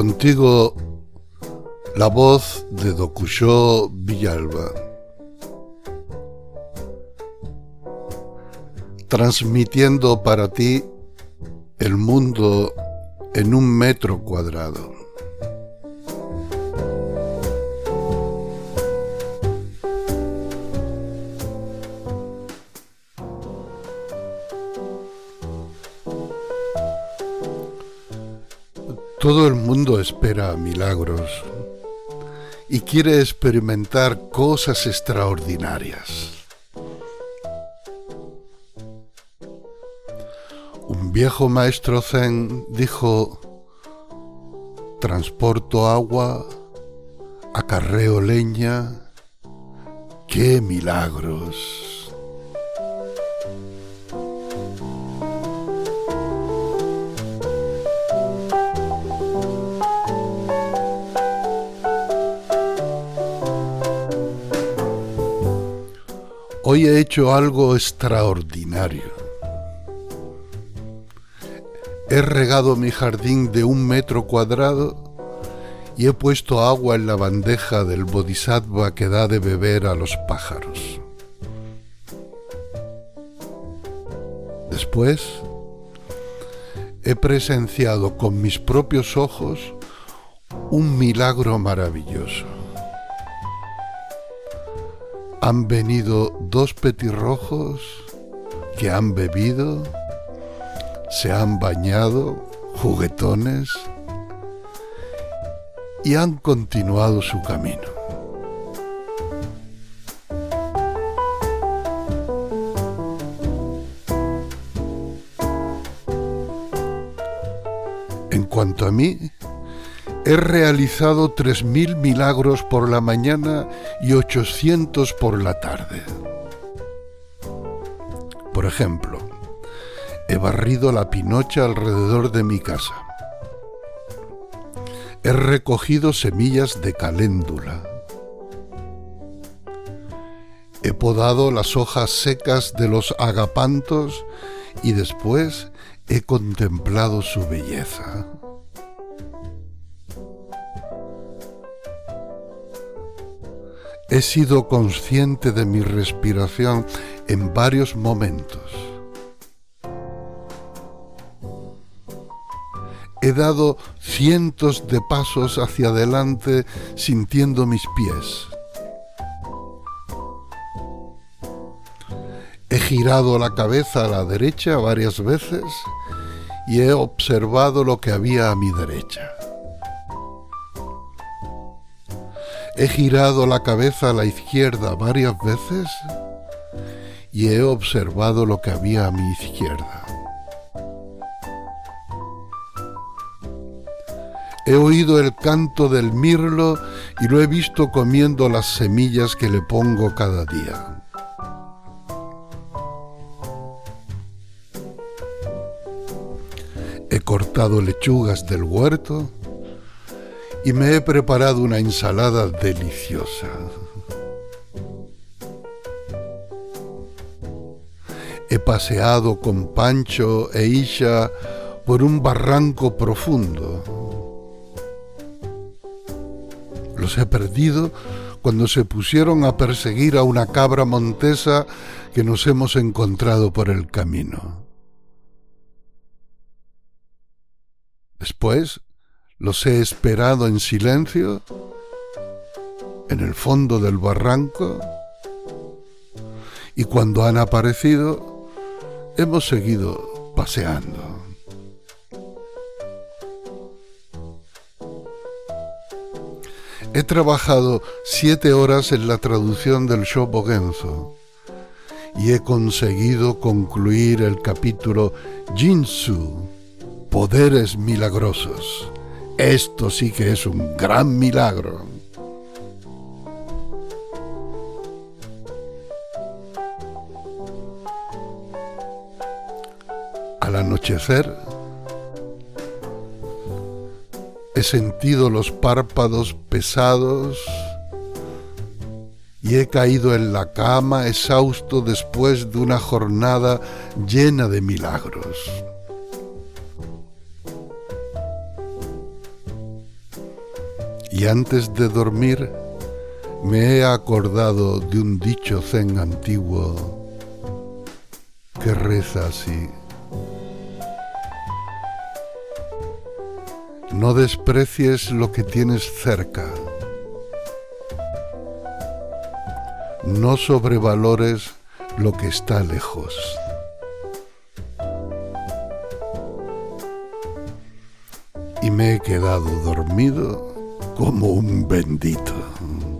contigo la voz de Docuyó Villalba. Transmitiendo para ti el mundo en un metro cuadrado. Todo el mundo espera milagros y quiere experimentar cosas extraordinarias. Un viejo maestro zen dijo, transporto agua, acarreo leña, qué milagros. Hoy he hecho algo extraordinario. He regado mi jardín de un metro cuadrado y he puesto agua en la bandeja del bodhisattva que da de beber a los pájaros. Después, he presenciado con mis propios ojos un milagro maravilloso han venido dos petirrojos que han bebido, se han bañado, juguetones, y han continuado su camino. En cuanto a mí, He realizado 3.000 milagros por la mañana y 800 por la tarde. Por ejemplo, he barrido la pinocha alrededor de mi casa. He recogido semillas de caléndula. He podado las hojas secas de los agapantos y después he contemplado su belleza. He sido consciente de mi respiración en varios momentos. He dado cientos de pasos hacia adelante sintiendo mis pies. He girado la cabeza a la derecha varias veces y he observado lo que había a mi derecha. He girado la cabeza a la izquierda varias veces y he observado lo que había a mi izquierda. He oído el canto del mirlo y lo he visto comiendo las semillas que le pongo cada día. He cortado lechugas del huerto y me he preparado una ensalada deliciosa. He paseado con Pancho e Isha por un barranco profundo. Los he perdido cuando se pusieron a perseguir a una cabra montesa que nos hemos encontrado por el camino. Después los he esperado en silencio en el fondo del barranco y cuando han aparecido hemos seguido paseando. He trabajado siete horas en la traducción del Shobogenzo y he conseguido concluir el capítulo Jinsu, Poderes Milagrosos esto sí que es un gran milagro. Al anochecer, he sentido los párpados pesados y he caído en la cama exhausto después de una jornada llena de milagros. Y antes de dormir me he acordado de un dicho zen antiguo que reza así. No desprecies lo que tienes cerca. No sobrevalores lo que está lejos. Y me he quedado dormido como un bendito.